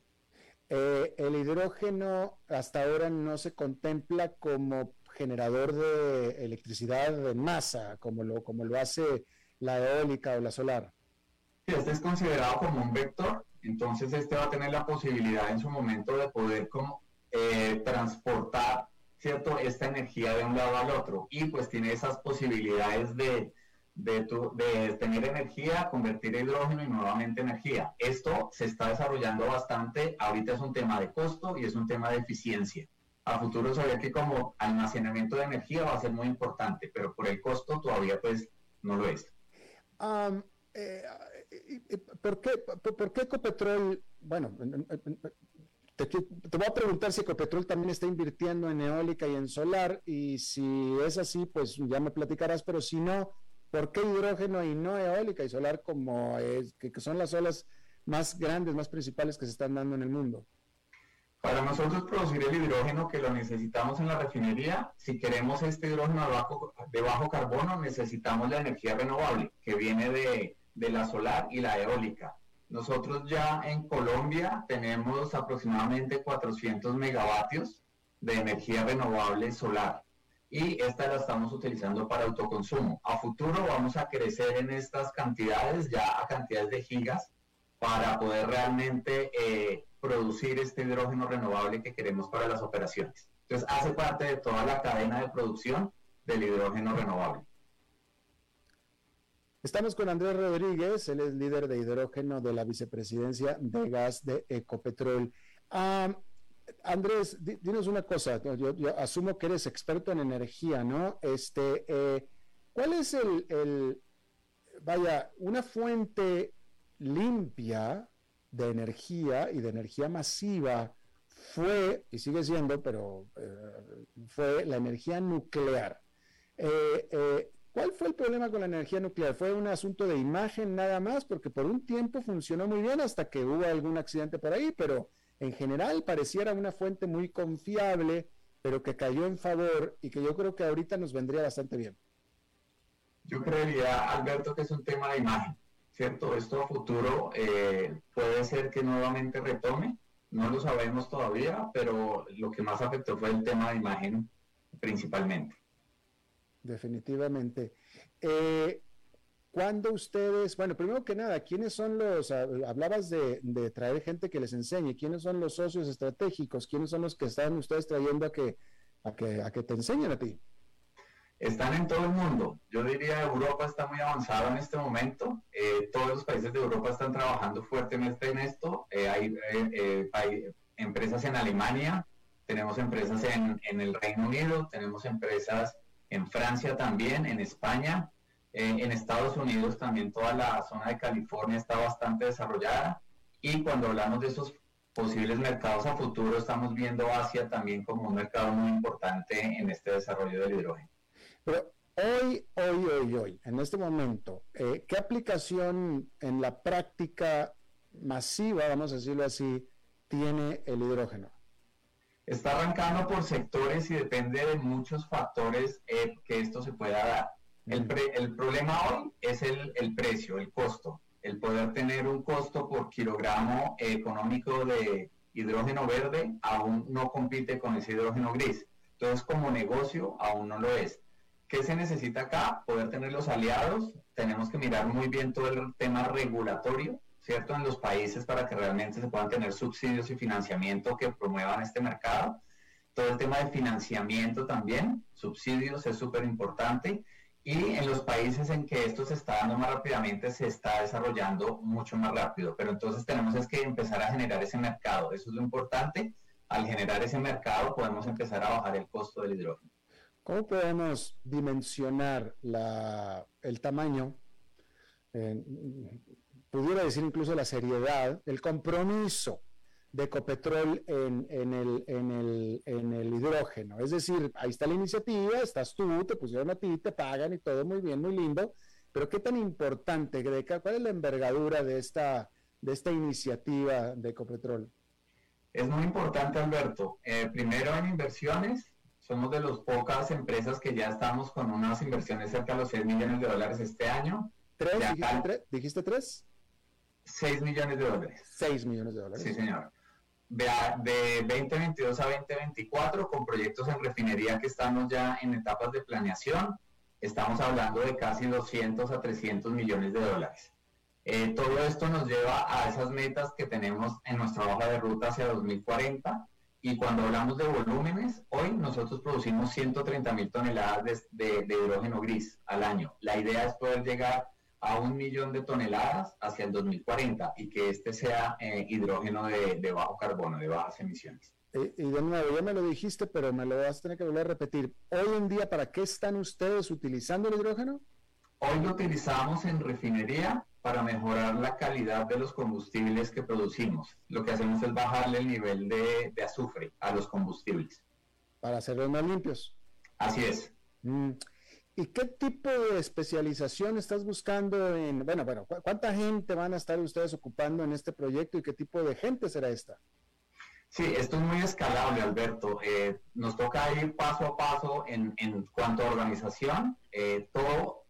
Eh, el hidrógeno hasta ahora no se contempla como generador de electricidad de masa, como lo, como lo hace la eólica o la solar. Este es considerado como un vector, entonces este va a tener la posibilidad en su momento de poder como, eh, transportar ¿cierto? Esta energía de un lado al otro y pues tiene esas posibilidades de, de, de tener energía, convertir hidrógeno y nuevamente energía. Esto se está desarrollando bastante, ahorita es un tema de costo y es un tema de eficiencia. A futuro sabía que como almacenamiento de energía va a ser muy importante, pero por el costo todavía pues no lo es. Eh, ¿por, qué, ¿Por qué Ecopetrol, bueno, te, voy a preguntar si Ecopetrol también está invirtiendo en eólica y en solar, y si es así, pues ya me platicarás, pero si no, ¿por qué hidrógeno y no eólica y solar como es, que, son las olas más grandes, más principales que se están dando en el mundo? Para nosotros producir el hidrógeno que lo necesitamos en la refinería, si queremos este hidrógeno de bajo, carbono, necesitamos la energía renovable que viene de, de la solar y la eólica. Nosotros ya en Colombia tenemos aproximadamente 400 megavatios de energía renovable solar y esta la estamos utilizando para autoconsumo. A futuro vamos a crecer en estas cantidades, ya a cantidades de gigas, para poder realmente eh, producir este hidrógeno renovable que queremos para las operaciones. Entonces hace parte de toda la cadena de producción del hidrógeno renovable. Estamos con Andrés Rodríguez, él es líder de hidrógeno de la vicepresidencia de gas de Ecopetrol. Andrés, dinos una cosa, yo, asumo que eres experto en energía, ¿no? Este, eh, ¿Cuál es el, vaya, una fuente limpia de energía y de energía masiva fue, y sigue siendo, pero eh, fue la energía nuclear? Eh, ¿Cuál fue el problema con la energía nuclear? ¿Fue un asunto de imagen nada más? Porque por un tiempo funcionó muy bien hasta que hubo algún accidente por ahí, pero en general pareciera una fuente muy confiable, pero que cayó en favor y que yo creo que ahorita nos vendría bastante bien. Yo creería, Alberto, que es un tema de imagen, ¿cierto? Esto a futuro eh, puede ser que nuevamente retome, no lo sabemos todavía, pero lo que más afectó fue el tema de imagen principalmente definitivamente. Eh, cuando ustedes, bueno, primero que nada, ¿quiénes son los, hablabas de, traer gente que les enseñe, quiénes son los socios estratégicos, quiénes son los que están ustedes trayendo a que, a que, a que te enseñen a ti? Están en todo el mundo. Yo diría Europa está muy avanzada en este momento. Eh, todos los países de Europa están trabajando fuertemente en esto. Eh, hay, hay, empresas en Alemania, tenemos empresas en, en el Reino Unido, tenemos empresas en Francia también, en España, eh, en Estados Unidos también toda la zona de California está bastante desarrollada y cuando hablamos de esos posibles mercados a futuro estamos viendo Asia también como un mercado muy importante en este desarrollo del hidrógeno. Pero hoy, hoy, hoy, hoy, en este momento, eh, ¿qué aplicación en la práctica masiva, vamos a decirlo así, tiene el hidrógeno? Está arrancando por sectores y depende de muchos factores eh, que esto se pueda dar. El, el problema hoy es el, el, precio, el costo, el poder tener un costo por kilogramo económico de hidrógeno verde aún no compite con ese hidrógeno gris. Entonces, como negocio, aún no lo es. ¿Qué se necesita acá? Poder tener los aliados. Tenemos que mirar muy bien todo el tema regulatorio ¿cierto? En los países para que realmente se puedan tener subsidios y financiamiento que promuevan este mercado. Todo el tema de financiamiento también, subsidios es súper importante. Y en los países en que esto se está dando más rápidamente, se está desarrollando mucho más rápido. Pero entonces tenemos es que empezar a generar ese mercado. Eso es lo importante. Al generar ese mercado podemos empezar a bajar el costo del hidrógeno. ¿Cómo podemos dimensionar la, el tamaño eh, pudiera decir incluso la seriedad, el compromiso de Ecopetrol en, en, el, en, el, en el hidrógeno. Es decir, ahí está la iniciativa, estás tú, te pusieron a ti, te pagan y todo muy bien, muy lindo, pero ¿qué tan importante, Greca? ¿Cuál es la envergadura de esta, de esta iniciativa de Ecopetrol? Es muy importante, Alberto. Eh, primero en inversiones, somos de las pocas empresas que ya estamos con unas inversiones cerca de los 6 millones de dólares este año. ¿Tres? ¿Dijiste, tres? ¿Dijiste tres? 6 millones de dólares. 6 millones de dólares. Sí, señor. De, de 2022 a 2024, con proyectos en refinería que estamos ya en etapas de planeación, estamos hablando de casi 200 a 300 millones de dólares. Eh, todo esto nos lleva a esas metas que tenemos en nuestra hoja de ruta hacia 2040. Y cuando hablamos de volúmenes, hoy nosotros producimos 130 mil toneladas de, de hidrógeno gris al año. La idea es poder llegar a un millón de toneladas hacia el 2040 y que este sea eh, hidrógeno de, bajo carbono, de bajas emisiones. Y, y, de nuevo, ya me lo dijiste, pero me lo vas a tener que volver a repetir. Hoy en día, ¿para qué están ustedes utilizando el hidrógeno? Hoy lo utilizamos en refinería para mejorar la calidad de los combustibles que producimos. Lo que hacemos es bajarle el nivel de, azufre a los combustibles. Para hacerlos más limpios. Así es. Mm. ¿Y qué tipo de especialización estás buscando en, bueno, bueno, cuánta gente van a estar ustedes ocupando en este proyecto y qué tipo de gente será esta? Sí, esto es muy escalable, Alberto. Eh, nos toca ir paso a paso en, en cuanto a organización. Eh, todo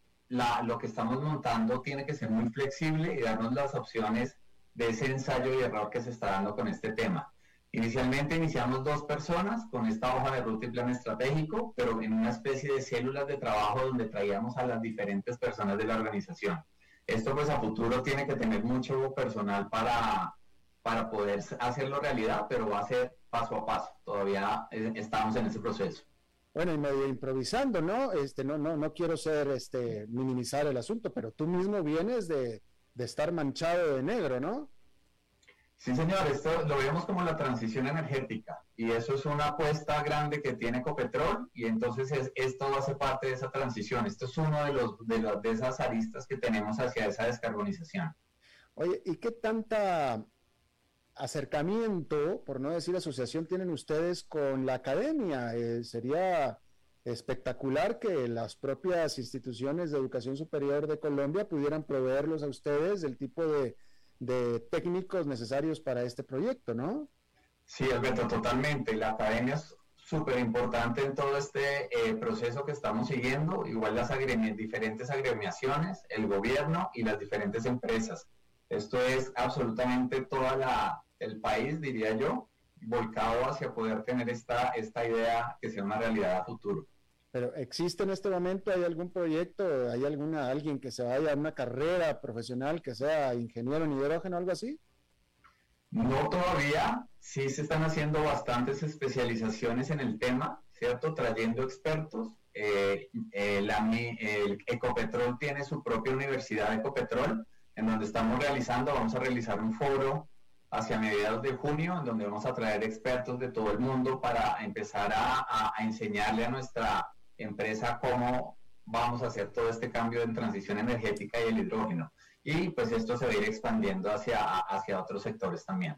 lo que estamos montando tiene que ser muy flexible y darnos las opciones de ese ensayo y error que se está dando con este tema. Inicialmente iniciamos dos personas con esta hoja de ruta y plan estratégico, pero en una especie de células de trabajo donde traíamos a las diferentes personas de la organización. Esto pues a futuro tiene que tener mucho personal para, para poder hacerlo realidad, pero va a ser paso a paso. Todavía eh, estamos en ese proceso. Bueno, y medio improvisando, ¿no? Este, no, no, no quiero ser, este, minimizar el asunto, pero tú mismo vienes de, estar manchado de negro, ¿no? Sí, señor, esto lo vemos como la transición energética y eso es una apuesta grande que tiene Ecopetrol y entonces es, esto hace parte de esa transición. Esto es uno de, los, de, de esas aristas que tenemos hacia esa descarbonización. Oye, ¿y qué tanta acercamiento, por no decir asociación, tienen ustedes con la academia? Eh, sería espectacular que las propias instituciones de educación superior de Colombia pudieran proveerlos a ustedes del tipo de, técnicos necesarios para este proyecto, ¿no? Sí, Alberto, totalmente. La academia es súper importante en todo este eh, proceso que estamos siguiendo, igual las diferentes agremiaciones, el gobierno y las diferentes empresas. Esto es absolutamente toda la, el país, diría yo, volcado hacia poder tener esta, esta idea que sea una realidad a futuro. Pero ¿existe en este momento, hay algún proyecto, hay alguna, alguien que se vaya a una carrera profesional que sea ingeniero en hidrógeno o algo así? No todavía, sí se están haciendo bastantes especializaciones en el tema, ¿cierto? Trayendo expertos. Eh, el, el Ecopetrol tiene su propia universidad de Ecopetrol, en donde estamos realizando, vamos a realizar un foro hacia mediados de junio, en donde vamos a traer expertos de todo el mundo para empezar a, enseñarle a nuestra empresa cómo vamos a hacer todo este cambio en transición energética y el hidrógeno. Y pues esto se va a ir expandiendo hacia, hacia otros sectores también.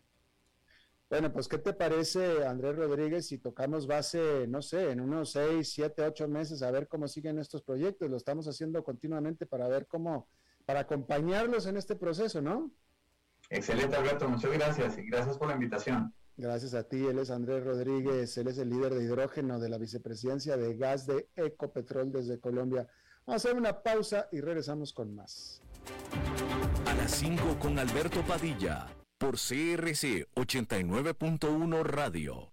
Bueno, pues ¿qué te parece, Andrés Rodríguez, si tocamos base, no sé, en unos seis, siete, ocho meses a ver cómo siguen estos proyectos? Lo estamos haciendo continuamente para ver cómo, para acompañarlos en este proceso, ¿no? Excelente, Alberto, muchas gracias y gracias por la invitación. Gracias a ti, él es Andrés Rodríguez, él es el líder de hidrógeno de la vicepresidencia de gas de Ecopetrol desde Colombia. Vamos a hacer una pausa y regresamos con más. A las 5 con Alberto Padilla, por CRC 89.1 Radio.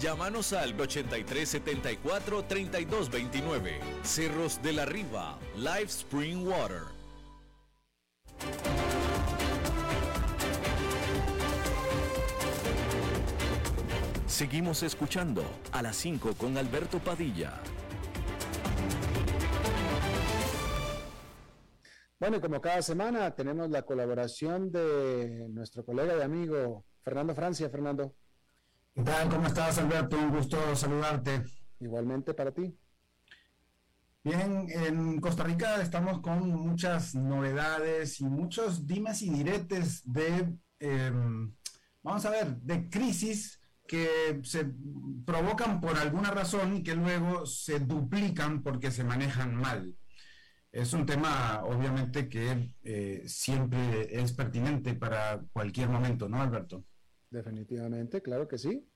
Llámanos al 8374-3229. Cerros de la Riva, Live Spring Water. Seguimos escuchando a las 5 con Alberto Padilla. Bueno, como cada semana tenemos la colaboración de nuestro colega y amigo Fernando Francia. Fernando. ¿Qué tal? ¿Cómo estás, Alberto? Un gusto saludarte. Igualmente para ti. Bien, en Costa Rica estamos con muchas novedades y muchos dimes y diretes de, em, vamos a ver, de crisis que se provocan por alguna razón y que luego se duplican porque se manejan mal. Es un tema, obviamente, que eh, siempre es pertinente para cualquier momento, ¿no, Alberto? Definitivamente, claro que sí.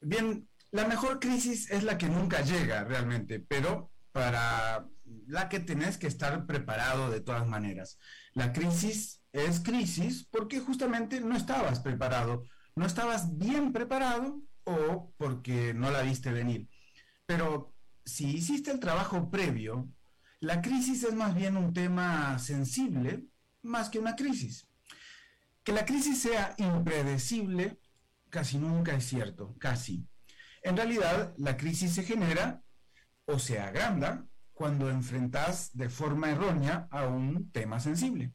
Bien, la mejor crisis es la que nunca llega realmente, pero para la que tenés que estar preparado de todas maneras. La crisis es crisis porque justamente no estabas preparado, no estabas bien preparado o porque no la viste venir. Pero si hiciste el trabajo previo, la crisis es más bien un tema sensible más que una crisis. Que la crisis sea impredecible casi nunca es cierto, casi. En realidad, la crisis se genera o se agranda cuando enfrentas de forma errónea a un tema sensible.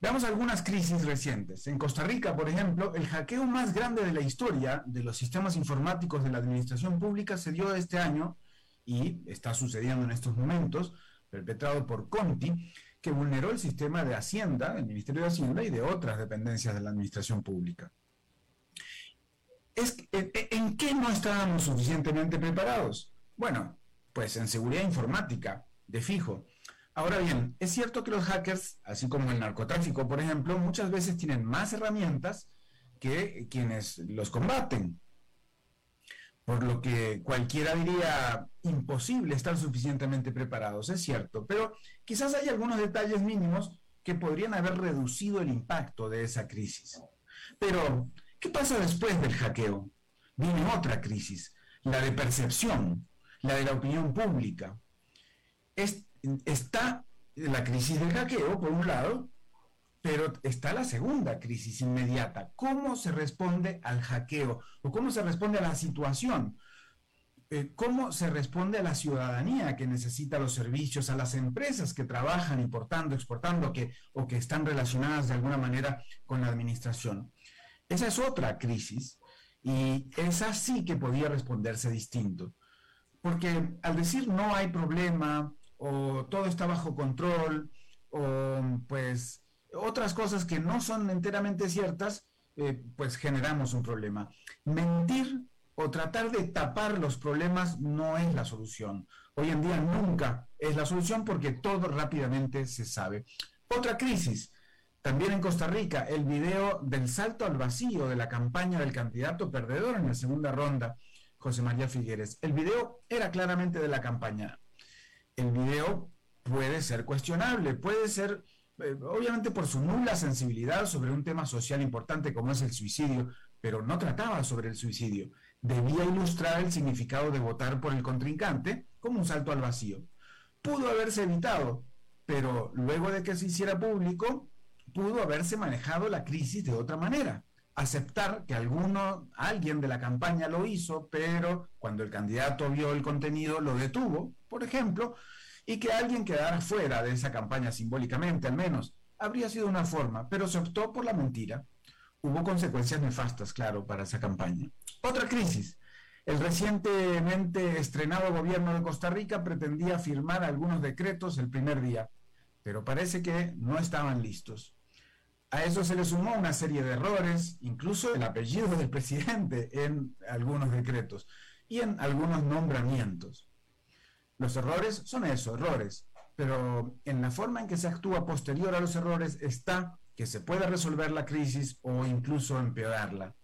Veamos algunas crisis recientes. En Costa Rica, por ejemplo, el hackeo más grande de la historia de los sistemas informáticos de la administración pública se dio este año y está sucediendo en estos momentos, perpetrado por Conti, que vulneró el sistema de Hacienda, el Ministerio de Hacienda y de otras dependencias de la administración pública. ¿En qué no estábamos suficientemente preparados? Bueno, pues en seguridad informática, de fijo. Ahora bien, es cierto que los hackers, así como el narcotráfico, por ejemplo, muchas veces tienen más herramientas que quienes los combaten. Por lo que cualquiera diría imposible estar suficientemente preparados, es cierto, pero quizás hay algunos detalles mínimos que podrían haber reducido el impacto de esa crisis. Pero, ¿qué pasa después del hackeo? Viene otra crisis, la de percepción, la de la opinión pública. está la crisis del hackeo, por un lado, pero está la segunda crisis inmediata. ¿Cómo se responde al hackeo? ¿O cómo se responde a la situación? Eh, ¿Cómo se responde a la ciudadanía que necesita los servicios, a las empresas que trabajan importando, exportando o que están relacionadas de alguna manera con la administración? Esa es otra crisis y esa sí que podía responderse distinto. Porque al decir no hay problema o todo está bajo control o pues otras cosas que no son enteramente ciertas, eh, pues generamos un problema. Mentir o tratar de tapar los problemas no es la solución. Hoy en día nunca es la solución porque todo rápidamente se sabe. Otra crisis, también en Costa Rica, el video del salto al vacío de la campaña del candidato perdedor en la segunda ronda José María Figueres. El video era claramente de la campaña. El video puede ser cuestionable, puede ser, eh, obviamente por su nula sensibilidad sobre un tema social importante como es el suicidio, pero no trataba sobre el suicidio. Debía ilustrar el significado de votar por el contrincante como un salto al vacío. Pudo haberse evitado, pero luego de que se hiciera público, pudo haberse manejado la crisis de otra manera aceptar que alguno, alguien de la campaña lo hizo, pero cuando el candidato vio el contenido lo detuvo, por ejemplo, y que alguien quedara fuera de esa campaña simbólicamente al menos, habría sido una forma, pero se optó por la mentira. Hubo consecuencias nefastas, claro, para esa campaña. Otra crisis. El recientemente estrenado gobierno de Costa Rica pretendía firmar algunos decretos el primer día, pero parece que no estaban listos. A eso se le sumó una serie de errores, incluso el apellido del presidente en algunos decretos y en algunos nombramientos. Los errores son eso, errores, pero en la forma en que se actúa posterior a los errores está que se puede resolver la crisis o incluso empeorarla.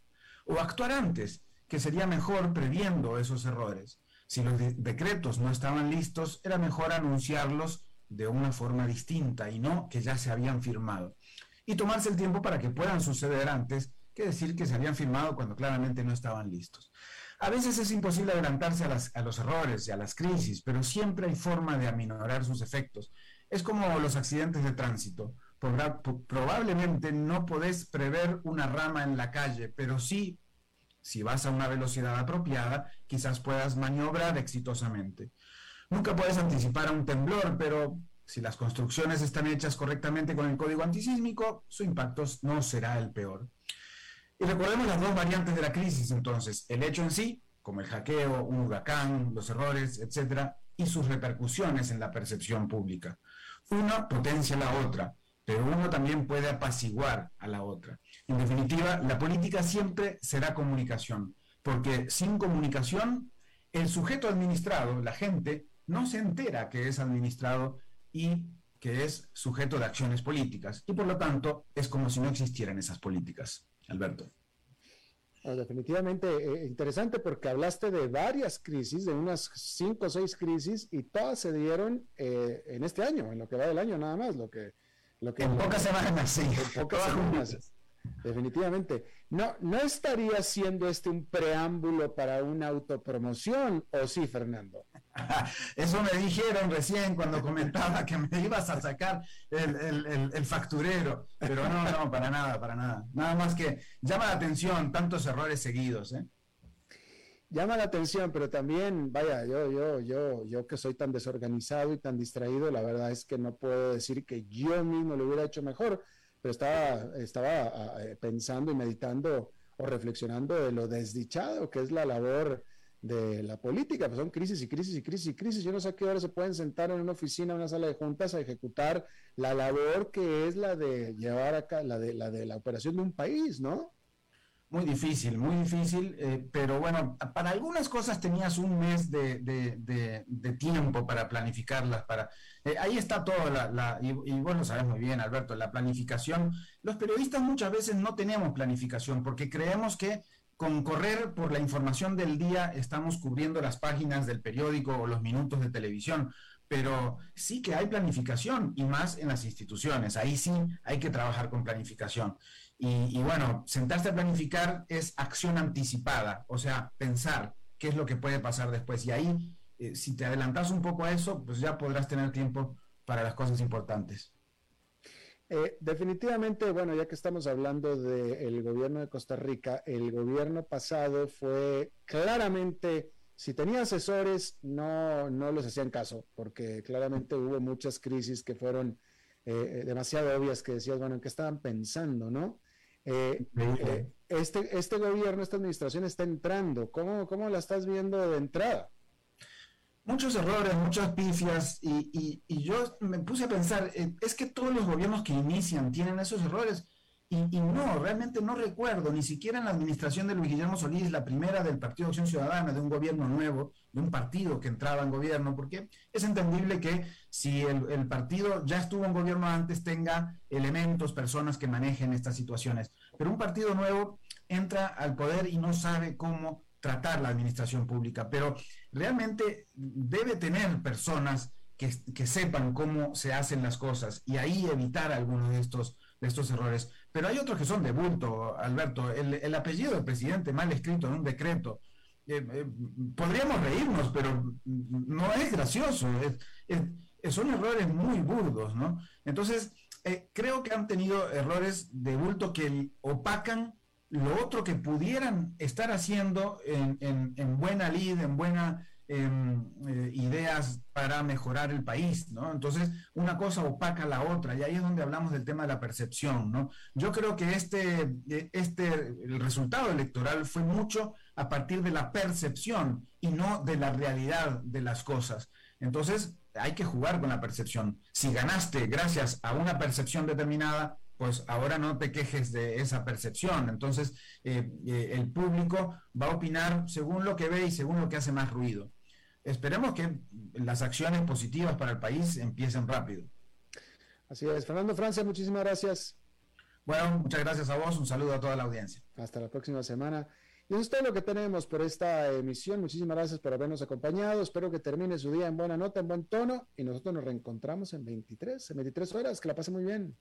O actuar antes, que sería mejor previendo esos errores. Si los decretos no estaban listos, era mejor anunciarlos de una forma distinta y no que ya se habían firmado y tomarse el tiempo para que puedan suceder antes que decir que se habían firmado cuando claramente no estaban listos. A veces es imposible adelantarse a, los errores y a las crisis, pero siempre hay forma de aminorar sus efectos. Es como los accidentes de tránsito. probablemente no podés prever una rama en la calle, pero sí, si vas a una velocidad apropiada, quizás puedas maniobrar exitosamente. Nunca puedes anticipar a un temblor, pero si las construcciones están hechas correctamente con el código antisísmico, su impacto no será el peor. Y recordemos las dos variantes de la crisis, entonces, el hecho en sí, como el hackeo, un huracán, los errores, etcétera, y sus repercusiones en la percepción pública. Una potencia la otra, pero uno también puede apaciguar a la otra. En definitiva, la política siempre será comunicación, porque sin comunicación, el sujeto administrado, la gente, no se entera que es administrado y que es sujeto de acciones políticas. Y por lo tanto, es como si no existieran esas políticas. Alberto. definitivamente eh, interesante porque hablaste de varias crisis, de unas cinco o seis crisis, y todas se dieron eh, en este año, en lo que va del año nada más, lo que... Lo que en pocas semanas, sí. En pocas semanas. Definitivamente. No, ¿No estaría siendo este un preámbulo para una autopromoción o sí, Fernando? Eso me dijeron recién cuando comentaba que me ibas a sacar el, facturero, pero no, no, para nada, para nada. Nada más que llama la atención tantos errores seguidos. ¿eh? Llama la atención, pero también, vaya, yo, yo, yo, yo que soy tan desorganizado y tan distraído, la verdad es que no puedo decir que yo mismo lo hubiera hecho mejor pero estaba, estaba eh, pensando y meditando o reflexionando de lo desdichado que es la labor de la política, pues son crisis y crisis y crisis y crisis. Yo no sé a qué hora se pueden sentar en una oficina, en una sala de juntas a ejecutar la labor que es la de llevar acá, la de la de la operación de un país, ¿no? Muy difícil, muy difícil, eh, pero bueno, para algunas cosas tenías un mes de, tiempo para planificarlas, para... Eh, ahí está todo, la, y, y, vos lo sabes muy bien, Alberto, la planificación. Los periodistas muchas veces no tenemos planificación porque creemos que con correr por la información del día estamos cubriendo las páginas del periódico o los minutos de televisión, pero sí que hay planificación y más en las instituciones. Ahí sí hay que trabajar con planificación. Y, bueno, sentarse a planificar es acción anticipada, o sea, pensar qué es lo que puede pasar después. Y ahí, eh, si te adelantas un poco a eso, pues ya podrás tener tiempo para las cosas importantes. Eh, definitivamente, bueno, ya que estamos hablando del gobierno de Costa Rica, el gobierno pasado fue claramente, si tenía asesores, no, no los hacían caso, porque claramente hubo muchas crisis que fueron eh, demasiado obvias que decías, bueno, ¿en qué estaban pensando, no? Eh, eh, este, este gobierno, esta administración está entrando. ¿Cómo, ¿Cómo la estás viendo de entrada? Muchos errores, muchas pifias, y, y, yo me puse a pensar, eh, es que todos los gobiernos que inician tienen esos errores. Y, no, realmente no recuerdo, ni siquiera en la administración de Luis Guillermo Solís, la primera del Partido Acción Ciudadana, de un gobierno nuevo, de un partido que entraba en gobierno, porque es entendible que si el, partido ya estuvo en gobierno antes, tenga elementos, personas que manejen estas situaciones. Pero un partido nuevo entra al poder y no sabe cómo tratar la administración pública, pero realmente debe tener personas que, que sepan cómo se hacen las cosas y ahí evitar algunos de estos de estos errores. Pero hay otros que son de bulto, Alberto. El, apellido del presidente mal escrito en un decreto. Eh, eh, podríamos reírnos, pero no es gracioso. son errores muy burdos, ¿no? Entonces, eh, creo que han tenido errores de bulto que opacan lo otro que pudieran estar haciendo en, en buena lid, en buena eh, ideas para mejorar el país, ¿no? Entonces, una cosa opaca la otra, y ahí es donde hablamos del tema de la percepción, ¿no? Yo creo que este, eh, este, el resultado electoral fue mucho a partir de la percepción y no de la realidad de las cosas. Entonces, hay que jugar con la percepción. Si ganaste gracias a una percepción determinada, pues ahora no te quejes de esa percepción. Entonces, eh, el público va a opinar según lo que ve y según lo que hace más ruido esperemos que las acciones positivas para el país empiecen rápido. Así es. Fernando Francia, muchísimas gracias. Bueno, muchas gracias a vos, un saludo a toda la audiencia. Hasta la próxima semana. Y eso es todo lo que tenemos por esta emisión. Muchísimas gracias por habernos acompañado. Espero que termine su día en buena nota, en buen tono. Y nosotros nos reencontramos en 23, en 23 horas. Que la pase muy bien.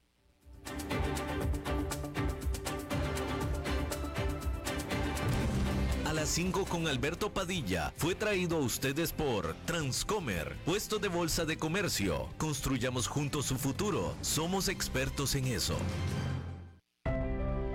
Las 5 con Alberto Padilla fue traído a ustedes por Transcomer, puesto de bolsa de comercio. Construyamos juntos su futuro. Somos expertos en eso.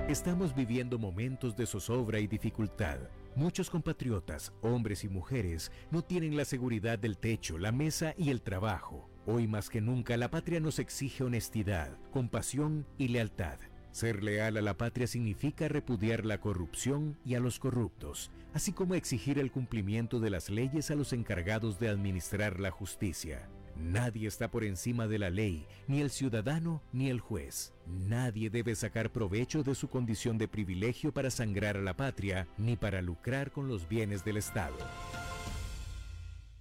Estamos viviendo momentos de zozobra y dificultad. Muchos compatriotas, hombres y mujeres, no tienen la seguridad del techo, la mesa y el trabajo. Hoy más que nunca la patria nos exige honestidad, compasión y lealtad. Ser leal a la patria significa repudiar la corrupción y a los corruptos, así como exigir el cumplimiento de las leyes a los encargados de administrar la justicia. Nadie está por encima de la ley, ni el ciudadano ni el juez. Nadie debe sacar provecho de su condición de privilegio para sangrar a la patria, ni para lucrar con los bienes del Estado.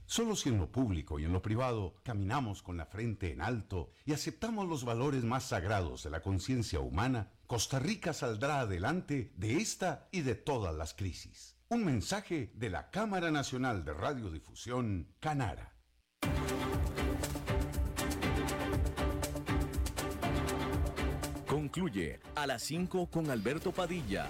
Solo si en lo público y en lo privado caminamos con la frente en alto y aceptamos los valores más sagrados de la conciencia humana, Costa Rica saldrá adelante de esta y de todas las crisis. Un mensaje de la Cámara Nacional de Radiodifusión, Canara. Concluye a las 5 con Alberto Padilla